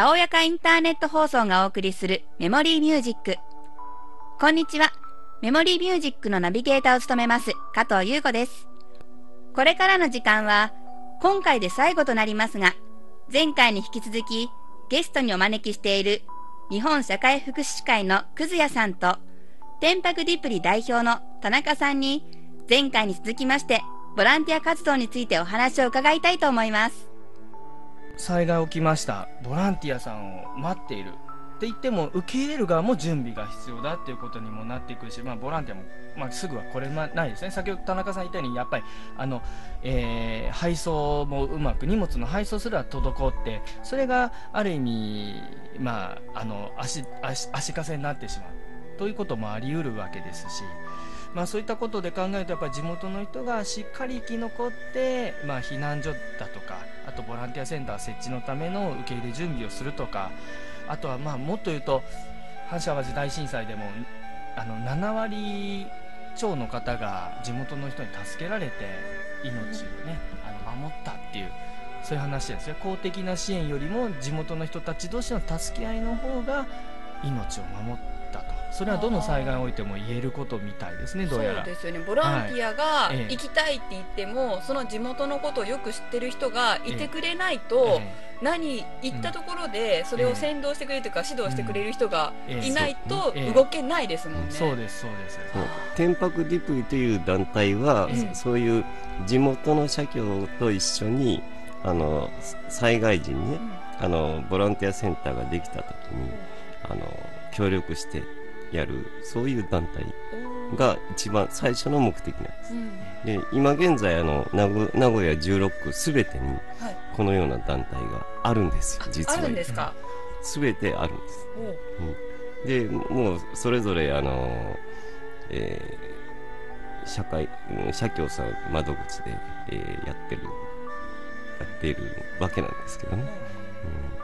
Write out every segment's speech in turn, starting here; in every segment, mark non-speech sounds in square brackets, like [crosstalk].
たおやかインターネット放送がお送りするメモリーミュージック。こんにちは。メモリーミュージックのナビゲーターを務めます加藤優子です。これからの時間は今回で最後となりますが、前回に引き続きゲストにお招きしている日本社会福祉士会のくずやさんと、天白ディプリ代表の田中さんに、前回に続きまして、ボランティア活動についてお話を伺いたいと思います。災害起きました。ボランティアさんを待っている。って言っても受け入れる側も準備が必要だっていうことにもなっていくし、まあ、ボランティアも、まあ、すぐはこれないですね先ほど田中さん言ったようにやっぱりあの、えー、配送もうまく荷物の配送すら滞ってそれがある意味、まあ、あの足足足かせになってしまうということもあり得るわけですし。まあ、そういったことで考えるとやっぱり地元の人がしっかり生き残って、まあ、避難所だとかあとボランティアセンター設置のための受け入れ準備をするとかあとはまあもっと言うと阪神・淡路大震災でもあの7割超の方が地元の人に助けられて命をねあの守ったっていうそういう話ですよ。公的な支援よりも地元の人たち同士の助け合いの方が命を守ってそれはどの災害においても言えることみたいですねどうやらそうですよね。ボランティアが行きたいって言っても、はい、その地元のことをよく知ってる人がいてくれないと、何行ったところでそれを先導してくれるというか、指導してくれる人がいないと動けないですもんね、そうですそうです。天白ディプリという団体は、そういう地元の社協と一緒にあの災害時にね、あのボランティアセンターができた時にあの協力してやるそういう団体が一番最初の目的なんです、うん、で今現在あの名古屋16区すべてにこのような団体があるんですよ、はい、実は。あるんですか？すべてあるんです、う。ん、でもうそれぞれあの、えー、社会社協さん窓口で、えー、やってるやっているわけなんですけどね、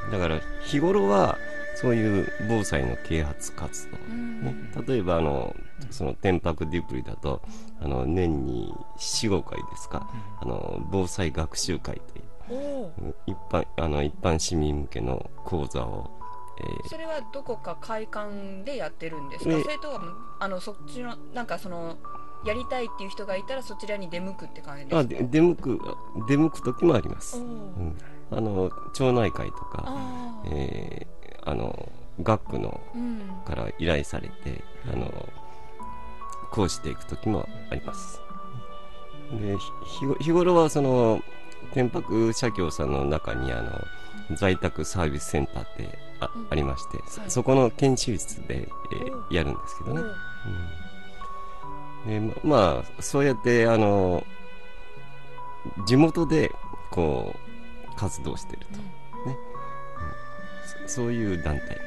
うん、だから日頃はそういう防災の啓発活動、ね、例えばあのその天白ディプリだとあの年に45回ですか、あの防災学習会という一般あの一般市民向けの講座をえー、それはどこか会館でやってるんですか、それとはあのそっちのなんかそのやりたいっていう人がいたらそちらに出向くって感じですか？あ出向く出向く時もあります、うん、あの町内会とか、えあの学区のから依頼されて、あのこうしていく時もあります。で日頃はその天白社協さんの中にあの在宅サービスセンターってあうん、ありまして、はい、そこの研修室で、えー、やるんですけどね、うん、でまあそうやってあの地元でこう活動してると、そういう団体。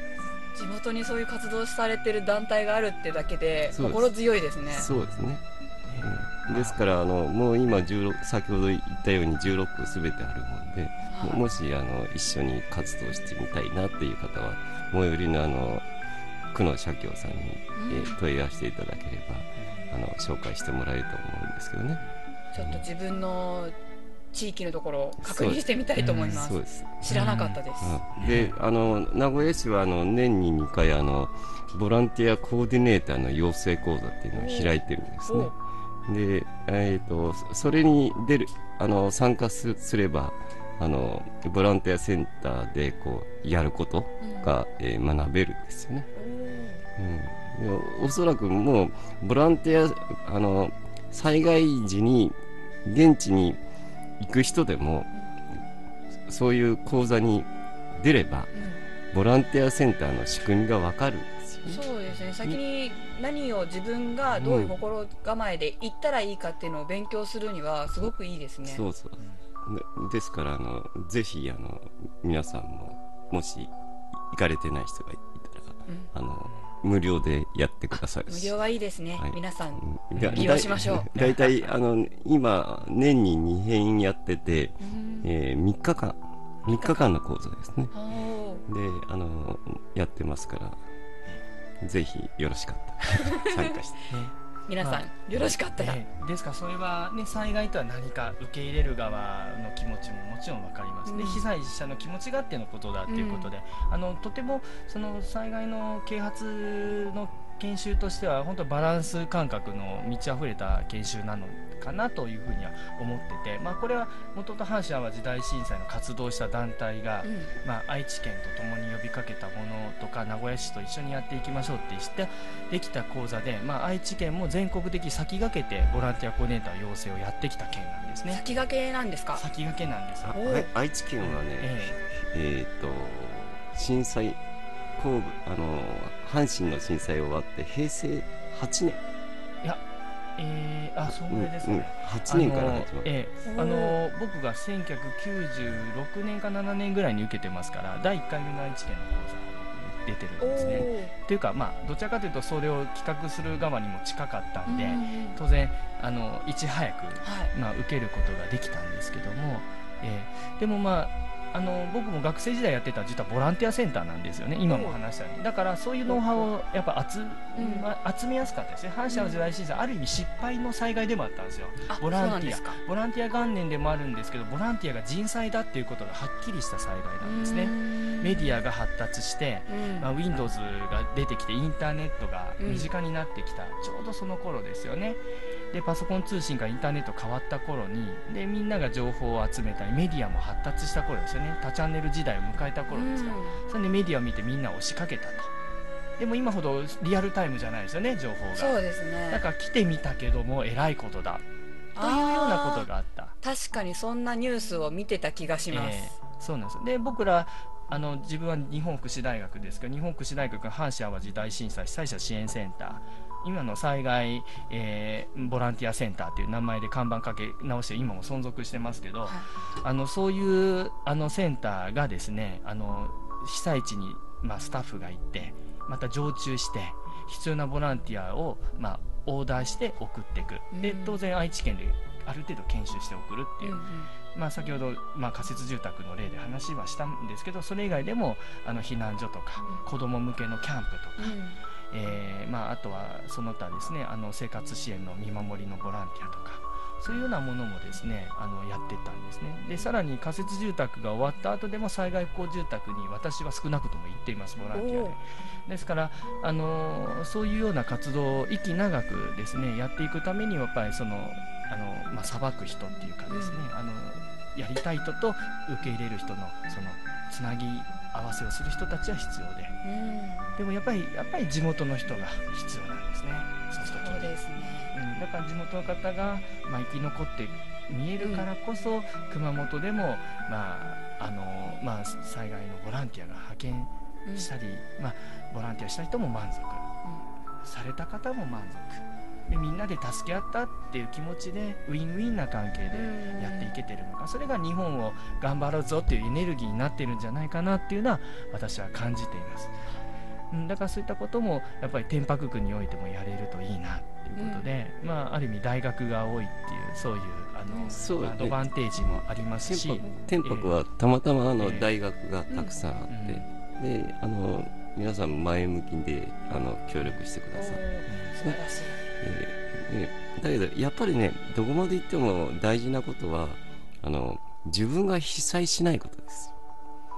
地元にそういう活動されてる団体があるってだけで心強いですね。そうですね、うん、ですからあのもう今16先ほど言ったように16区すべてあるもんで、はい、もしあの一緒に活動してみたいなっていう方は最寄りのあの区の社協さんに、え問い合わせていただければあの紹介してもらえると思うんですけどね。ちょっと自分の地域のところを確認してみたいと思います。す知らなかったです。うん、で、あの名古屋市はあの年に2回あのボランティアコーディネーターの養成講座っていうのを開いてるんですね。で、えっ、ー、とそれに出るあの参加すればあのボランティアセンターでこうやることが、うん、えー、学べるんですよね。うん、おそらくもうボランティアあの災害時に現地に行く人でもそういう講座に出れば、うん、ボランティアセンターの仕組みが分かるんですよ、ね、そうですね。先に何を自分がどういう心構えで行ったらいいかっていうのを勉強するにはすごくいいですね。そうそう。ですからあのぜひあの皆さんももし行かれてない人がいたら、うん、あの無料でやってください。無料はいいですね、はい、皆さん利用しましょう。大体あの今年に2編やってて、えー、3日間3日間の講座ですね。であのやってますからぜひよろしかったら参加して、[laughs] 皆さん、まよろしかったら、ええ。ですからそれは、ね、災害とは何か受け入れる側の気持ちももちろん分かります、でうん。被災者の気持ちがあってのことだっていうことで、あのとてもその災害の啓発の研修としては本当バランス感覚の満ち溢れた研修なのかなというふうには思ってて、まあ、これはもともと阪神・淡路大震災の活動した団体が、うん。まあ、愛知県と共に呼びかけたものとか名古屋市と一緒にやっていきましょうってしてできた講座で、まあ、愛知県も全国的に先駆けてボランティアコーディネーター養成をやってきた県なんですね。先駆けなんですか？先駆けなんです。愛知県はね、ええ。っ、と震災後部あの阪神の震災終わって平成8年。えいやえー、あそんぐらいですかうんうんね、8年から始まる、あのええあの僕が1996年か7年ぐらいに受けてますから第1回目の愛知県の講座に出てるんですね。というかまあどちらかというとそれを企画する側にも近かったんで、うん当然あのいち早くはい。まあ、受けることができたんですけども、えーでもまああの僕も学生時代やってた実はボランティアセンターなんですよね今も話したように。だからそういうノウハウをやっぱ集,、うん。まあ集めやすかったですね阪神・淡路大震災ある意味失敗の災害でもあったんですよ。あボランティア。ボランティア元年でもあるんですけどボランティアが人災だっていうことがはっきりした災害なんですね。メディアが発達してうん。まあ、Windows が出てきてインターネットがうん身近になってきた、ちょうどその頃ですよねでパソコン通信からインターネット変わった頃にでみんなが情報を集めたりメディアも発達した頃ですよね。多チャンネル時代を迎えた頃ですから、それでメディアを見てみんな押しかけたと。でも今ほどリアルタイムじゃないですよね情報が。そうですね。だから来てみたけどもえらいことだ。というようなことがあった。確かにそんなニュースを見てた気がします、ええ。そうなんですで僕らあの自分は日本福祉大学ですけど日本福祉大学が阪神・淡路大震災被災者支援センター今の災害、えーボランティアセンターという名前で看板かけ直して今も存続してますけど、はい。あのそういうあのセンターがですねあの被災地に、まあ、スタッフが行ってまた常駐して必要なボランティアを、まあ、オーダーして送っていく。でうん。当然愛知県である程度研修して送るっていう。うんうん。まあ、先ほど、まあ、仮設住宅の例で話はしたんですけどそれ以外でもあの避難所とかうん。子ども向けのキャンプとか、うんえーまあ、あとはその他ですねあの生活支援の見守りのボランティアとかそういうようなものもですねあのやってったんですね。でさらに仮設住宅が終わった後でも災害復興住宅に私は少なくとも行っていますボランティアおでですから、あのーそういうような活動を息長くですねやっていくためにはやっぱりそのあの、まあ、裁く人っていうかですね、あのやりたい人と受け入れる人のそのつなぎ合わせをする人たちは必要で。うん。でもやっぱりやっぱり地元の人が必要なんですね。その時うですね。うん、だから地元の方が、まあ、生き残って見えるからこそ、熊本でも、まああのまあ、災害のボランティアが派遣うんしたり、まあ、ボランティアした人も満足。された方も満足でみんなで助け合ったっていう気持ちでウィンウィンな関係でうん。やっていけてるのか。それが日本を頑張ろうぞっていうエネルギーになってるんじゃないかなっていうのは私は感じています、うん、だからそういったこともやっぱり天白区においてもやれるといいなっていうことで、まあ、ある意味大学が多いっていうそういうあの、そうね。アドバンテージもありますし、天白はたまたまあのええ。大学がたくさんあって、であの皆さん前向きであの協力してください、素晴らしいええだけどやっぱりねどこまで行っても大事なことはあの自分が被災しないことです、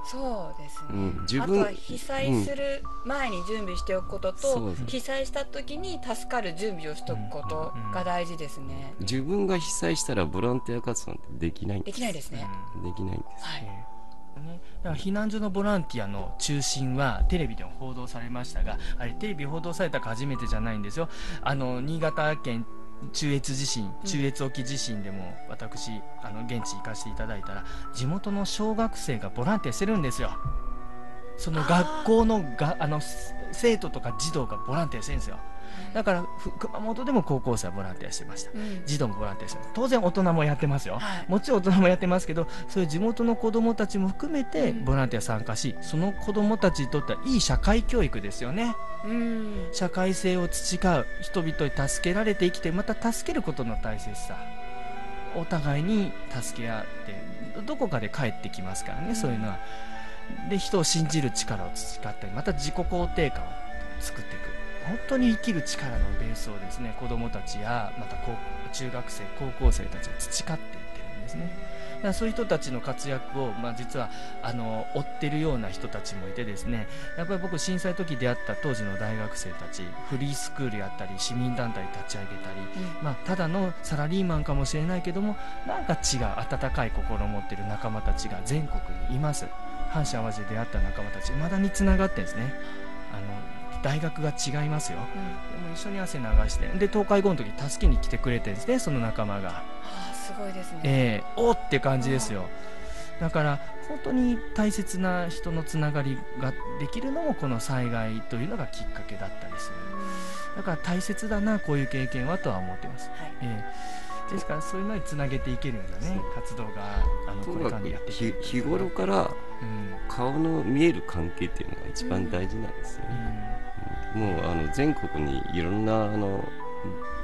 そうですね、うん、自分あとは被災する前に準備しておくことと、そうそう被災した時に助かる準備をしておくことが大事ですね、自分が被災したらボランティア活動ってできないんでですきないですね、できないんですはいね。だから避難所のボランティアの中心はテレビでも報道されましたがあれテレビ報道されたか初めてじゃないんですよ。あの新潟県中越地震中越沖地震でも私あの現地行かせていただいたら地元の小学生がボランティアしてるんですよ。その学校のがあの生徒とか児童がボランティアしてるんですよだからふ熊本でも高校生はボランティアしてました。うん。児童もボランティアしてます。当然大人もやってますよ、はい。もちろん大人もやってますけどそういう地元の子どもたちも含めてうん。ボランティア参加し、その子どもたちにとってはいい社会教育ですよね。うん。社会性を培う人々に助けられて生きてまた助けることの大切さ。お互いに助け合ってどこかで帰ってきますからね、うん。そういうのは。で人を信じる力を培ったりまた自己肯定感を作っていく本当に生きる力のベースをですね子どもたちやまた高中学生高校生たちが培っていってるんですね。だからそういう人たちの活躍を、まあ、実はあの追ってるような人たちもいてですねやっぱり僕震災時出会った当時の大学生たちフリースクールやったり市民団体立ち上げたり、まあ、ただのサラリーマンかもしれないけどもなんか違う温かい心を持ってる仲間たちが全国にいます。阪神・淡路で出会った仲間たちまだにつながってるんですね。あの大学が違いますよ、でも一緒に汗流して。で東海後の時助けに来てくれてるんですねその仲間が。はあすごいですね、えー、おーって感じですよ。だから本当に大切な人のつながりができるのもこの災害というのがきっかけだったりする。だから大切だなこういう経験はとは思ってます、はい。えーですからそういうのにつなげていけるようなね。活動があのとこれからにかくやっていける。日日頃からうん。顔の見える関係っていうのが一番大事なんですよね、もうあの全国にいろんなあの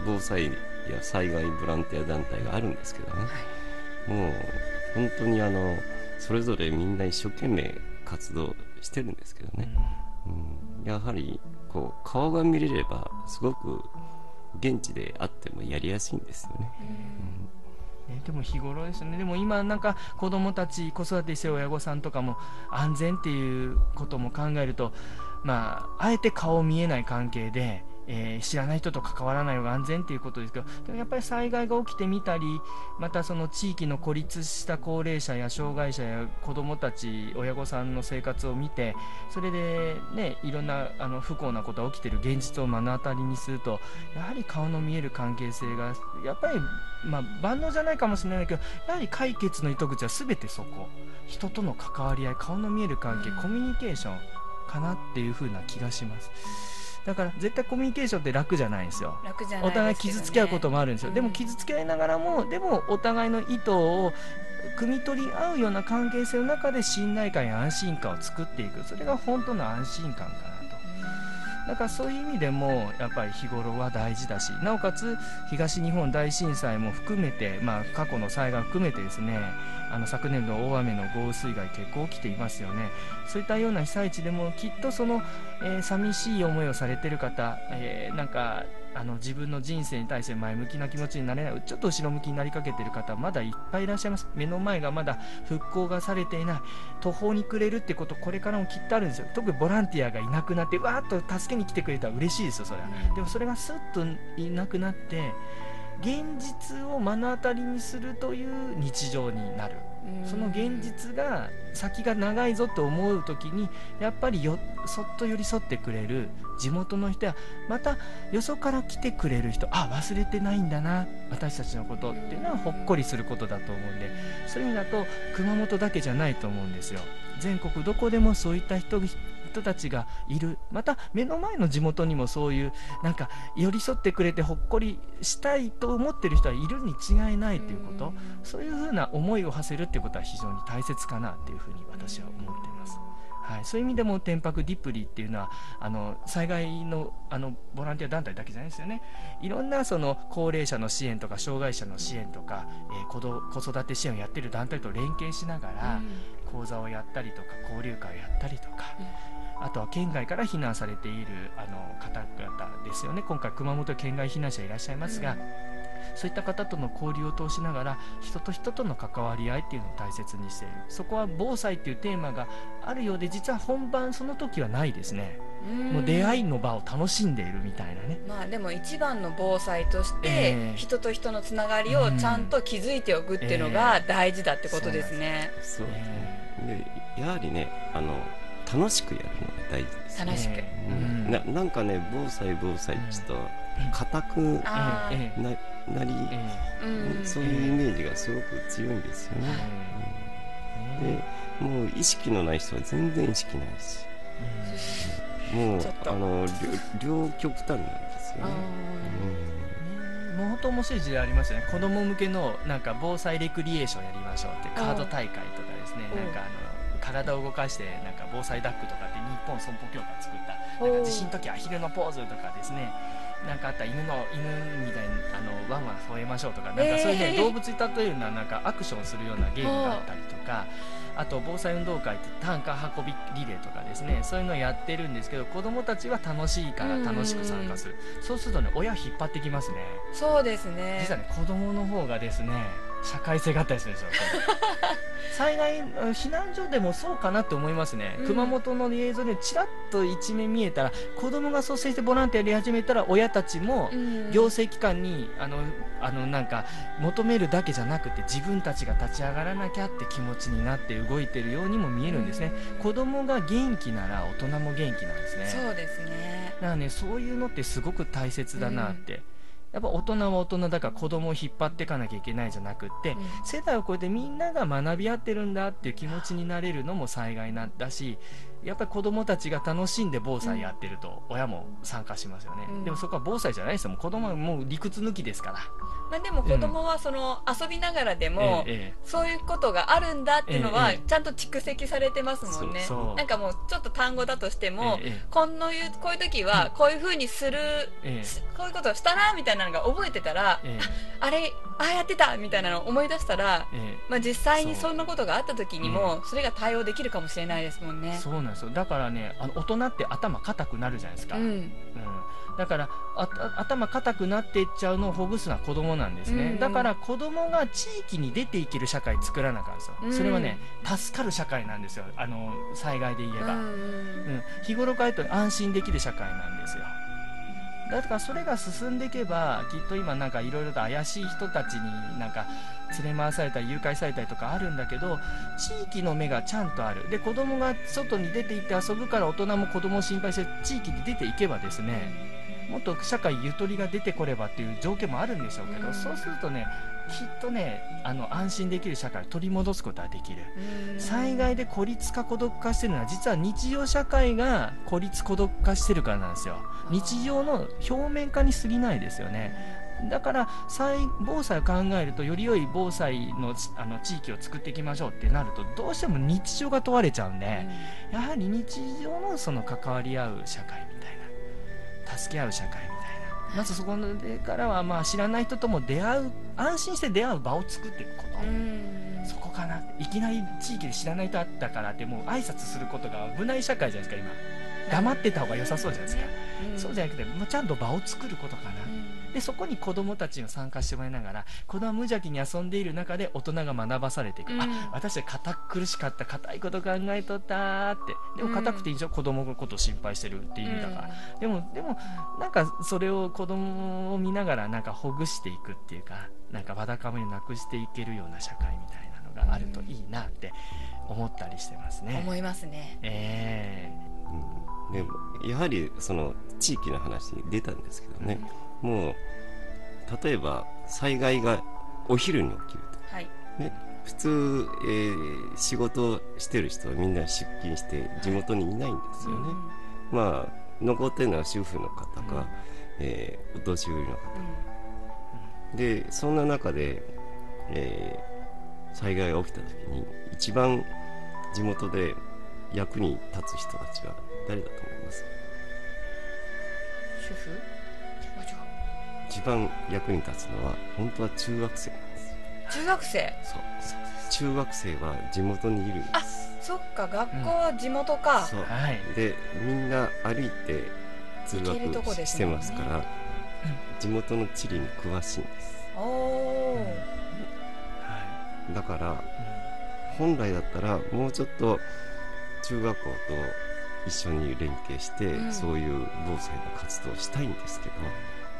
防災や災害ボランティア団体があるんですけどね、もう本当にあのそれぞれみんな一生懸命活動してるんですけどうん。ね、うん、やはりこう顔が見れればすごく現地であってもやりやすいんですよね、ね、でも日頃ですね。でも今なんか子供たち子育てしてる親御さんとかも安全っていうことも考えるとまああえて顔見えない関係で、えー知らない人と関わらない方が安全っていうことですけどでもやっぱり災害が起きてみたりまたその地域の孤立した高齢者や障害者や子供たち親御さんの生活を見てそれでねいろんなあの不幸なことが起きてる現実を目の当たりにするとやはり顔の見える関係性がやっぱりまあ、万能じゃないかもしれないけどやはり解決の糸口は全てそこ。人との関わり合い顔の見える関係、うん。コミュニケーションかなっていう風な気がします。だから絶対コミュニケーションって楽じゃないんですよ。楽じゃないお互い傷つけ合うこともあるんですよ、うん。でも傷つけ合いながらもでもお互いの意図を汲み取り合うような関係性の中で信頼感や安心感を作っていく。それが本当の安心感かだからそういう意味でもやっぱり日頃は大事だしなおかつ東日本大震災も含めて、まあ、過去の災害含めてですねあの昨年度大雨の豪雨水害結構起きていますよね。そういったような被災地でもきっとその、えー寂しい思いをされている方、えーなんかあの自分の人生に対して前向きな気持ちになれない。ちょっと後ろ向きになりかけている方まだいっぱいいらっしゃいます。目の前がまだ復興がされていない。途方に暮れるってことこれからもきっとあるんですよ。特にボランティアがいなくなってわーっと助けに来てくれたら嬉しいですよそれは。でもそれがスッといなくなって現実を目の当たりにするという日常になる。その現実が先が長いぞと思う時にやっぱりよそっと寄り添ってくれる地元の人やまたよそから来てくれる人あ忘れてないんだな私たちのことっていうのはほっこりすることだと思うんでそういう意味だと熊本だけじゃないと思うんですよ。全国どこでもそういった人人たちがいる。また目の前の地元にもそういうなんか寄り添ってくれてほっこりしたいと思ってる人はいるに違いないということ。そういうふうな思いを馳せるっていうことは非常に大切かなっていうふうに私は思っています。はい、そういう意味でも天白ディプリっていうのはあの災害のあのボランティア団体だけじゃないですよね。いろんなその高齢者の支援とか障害者の支援とか、えー子ど子育て支援をやってる団体と連携しながら、講座をやったりとか交流会をやったあとは県外から避難されているあの方々ですよね。今回熊本県外避難者いらっしゃいますが、そういった方との交流を通しながら人と人との関わり合いっていうのを大切にしている。そこは防災っていうテーマがあるようで実は本番その時はないですね。もう出会いの場を楽しんでいるみたいなね。まあでも一番の防災として、ええ。人と人のつながりをちゃんと築いておくっていうのが大事だってことですね、そうですね。でやはりねあの楽しくやるのが大事です楽しく、えうん。うんななんかね防災防災ってちょっと硬くななり、えうん。そういうイメージがすごく強いんですよね、えでもう意識のない人は全然意識ないしもうあの両両極端なんですよね、もう本当面白い時代ありますよね。子供向けのなんか防災レクリエーションやりましょうってカード大会とかですね。うん。なんかあの体を動かしてなんか防災ダックとかって日本損保協会が作ったなんか地震の時アヒルのポーズとかですねなんかあったら犬の犬みたいにあのワンワン吠えましょうとかなんかそういうね、えー動物に例えるようななんかアクションするようなゲームがあったりとかあと防災運動会って単価運びリレーとかですねそういうのをやってるんですけど子供たちは楽しいから楽しく参加する、そうするとね親引っ張ってきますね。そうですね。実はね子供の方がですね社会性があったりするんですよ。[laughs] 災害うん避難所でもそうかなって思いますね、うん。熊本の映像でちらっと一面見えたら子供が率先してボランティアやり始めたら親たちもうん。行政機関にあのあのなんか求めるだけじゃなくて自分たちが立ち上がらなきゃって気持ちになって動いてるようにも見えるんですね、子供が元気なら大人も元気なんですね。そうですね。だからねそういうのってすごく大切だなって、やっぱ大人は大人だから子供を引っ張っていかなきゃいけないじゃなくって、うん。世代を超えてみんなが学び合ってるんだっていう気持ちになれるのも災害なんだしやっぱり子供たちが楽しんで防災やってると親も参加しますよね、うん。でもそこは防災じゃないですよ。もう子供はもう理屈抜きですから。まあでも子供はその遊びながらでも、そういうことがあるんだっていうのはええちゃんと蓄積されてますもんね、なんかもうちょっと単語だとしても、ええこのいうこういう時はこういうふうにする、こういうことをしたなみたいなのが覚えてたらええ。あれああやってたみたいなのを思い出したら、ええ。まあ、実際にそんなことがあった時にもそれが対応できるかもしれないですもんね。そうなんですよ。だからねあの大人って頭固くなるじゃないですか、うん。うん、だから頭固くなっていっちゃうのをほぐすのは子供なんですね、うんだから子供が地域に出ていける社会作らなあかんですよ、うん。それはね助かる社会なんですよ。あの災害で言えば、うん。うん。日頃から言うと安心できる社会なんですよだからそれが進んでいけばきっと今なんかいろいろと怪しい人たちになんか連れ回されたり誘拐されたりとかあるんだけど地域の目がちゃんとある。で子供が外に出て行って遊ぶから大人も子供を心配して地域に出ていけばですねもっと社会ゆとりが出てこればっていう条件もあるんでしょうけど、うん。そうするとねきっとねあの安心できる社会を取り戻すことができる。うん。災害で孤立化孤独化してるのは実は日常社会が孤立孤独化してるからなんですよ日常の表面化に過ぎないですよね。だから災防災を考えるとより良い防災のちあの地域を作っていきましょうってなるとどうしても日常が問われちゃうんで、やはり日常のその関わり合う社会みたいな助け合う社会みたいな。まずそこでからはまあ知らない人とも出会う安心して出会う場を作っていくこと、うん。そこかな。いきなり地域で知らない人あったからってもう挨拶することが危ない社会じゃないですか今。黙ってた方が良さそうじゃないですか、うんそうじゃなくてもうちゃんと場を作ることかな、でそこに子供たちが参加してもらいながら子供は無邪気に遊んでいる中で大人が学ばされていく、うん。あ私は堅苦しかった硬いこと考えとったーって。でも硬くていいじゃん、子供のことを心配してるっていう意味だから、でもでもなんかそれを子供を見ながらなんかほぐしていくっていうかなんかわだかめをなくしていけるような社会みたいなのがあるといいなって思ったりしてますね、思いますね。えうん。でもやはりその地域の話に出たんですけどね、もう例えば災害がお昼に起きるはい。とね。普通、えー仕事をしてる人はみんな出勤して地元にいないんですよね、まあ残ってるのは主婦の方か、うん。えーお年寄りの方でそんな中で、えー災害が起きた時に一番地元で役に立つ人たちは誰だと思います？主婦？一番役に立つのは本当は中学生なんです中学生？そう中学生は地元にいるんであすそっか。学校は地元か、そう。はい。でみんな歩いて通学してますから地元の地理に詳しいんです。おおー、はだからい本来だったらもうちょっと中学校と一緒に連携して、うん。そういう防災の活動をしたいんですけど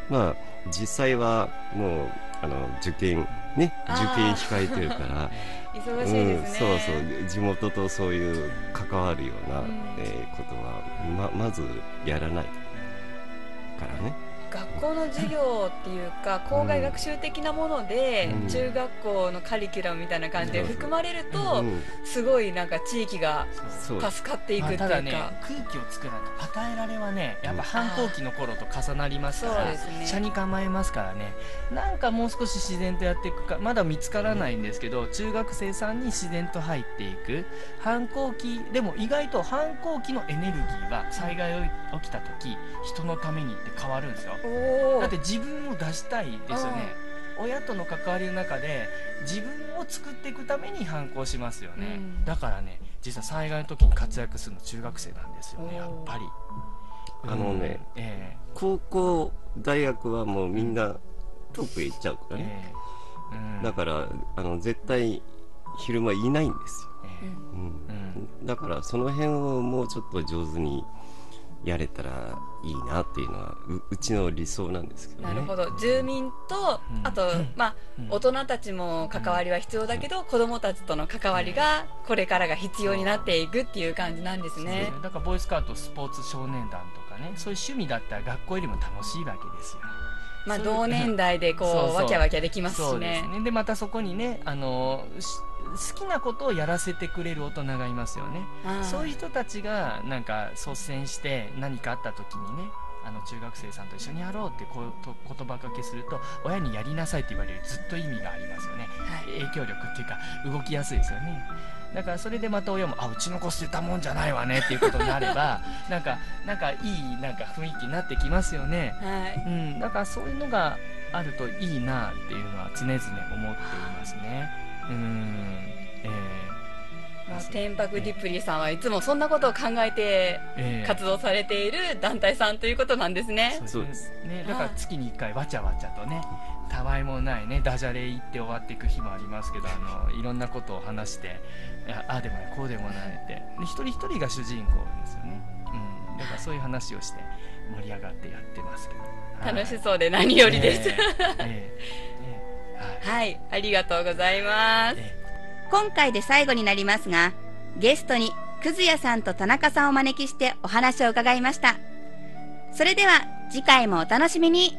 まあ実際はもうあの受験ね受験控えてるから [laughs] 忙しいですね、うん、そうそう地元とそういう関わるような、うん。えーことはままずやらないからね学校の授業っていうか校外学習的なもので、うん。中学校のカリキュラムみたいな感じで含まれると、うんすごいなんか地域が助かっていくっていうか、まあね空気を作らないと与えられはねやっぱ反抗期の頃と重なりますからね。車に構えますからね。なんかもう少し自然とやっていくかまだ見つからないんですけど中学生さんに自然と入っていく。反抗期でも意外と反抗期のエネルギーは災害が起きた時人のためにって変わるんですよだって自分を出したいですよね。親との関わりの中で自分を作っていくために反抗しますよね、うん。だからね実は災害の時に活躍するの中学生なんですよねやっぱり。あのねうん。え高校大学はもうみんなトップへ行っちゃうかえらね、ええ。うん。だからあの絶対昼間いないんですよ、ええ。うん。だからその辺をもうちょっと上手にやれたらいいなっていうのはううちの理想なんですけどね。なるほど。住民と、うん。あと、まあうん。大人たちも関わりは必要だけど、子供たちとの関わりがこれからが必要になっていくっていう感じなんですね。だからボーイスカウトスポーツ少年団とかねそういう趣味だったら学校よりも楽しいわけですよ。まあ同年代でこうわきゃわきゃできますそうでしねすね。でまたそこにねあのし好きなことをやらせてくれる大人がいますよね。そういう人たちがなんか率先して何かあった時にねあの中学生さんと一緒にやろうってこうと言葉かけすると親にやりなさいって言われるずっと意味がありますよね。はい。影響力っていうか動きやすいですよね。だからそれでまた親もあうちの子捨てたもんじゃないわねっていうことになれば [laughs] なんかなんかいいなんか雰囲気になってきますよね。はい。うん、だからそういうのがあるといいなっていうのは常々思っていますね。うん、えまあ、天白ディプリさんはいつもそんなことを考えてーえー活動されている団体さんということなんですね。そうですね。だから月に1回わちゃわちゃとね、たわいもないね、ダジャレ言って終わっていく日もありますけど、あの、いろんなことを話して、ああでもない、こうでもないって。で、一人一人が主人公ですよね。うん。だからそういう話をして盛り上がってやってますけど。はい楽しそうで何よりです。えーえーえーはい。ありがとうございます。今回で最後になりますが、ゲストにくずやさんと田中さんをお招きしてお話を伺いました。それでは次回もお楽しみに。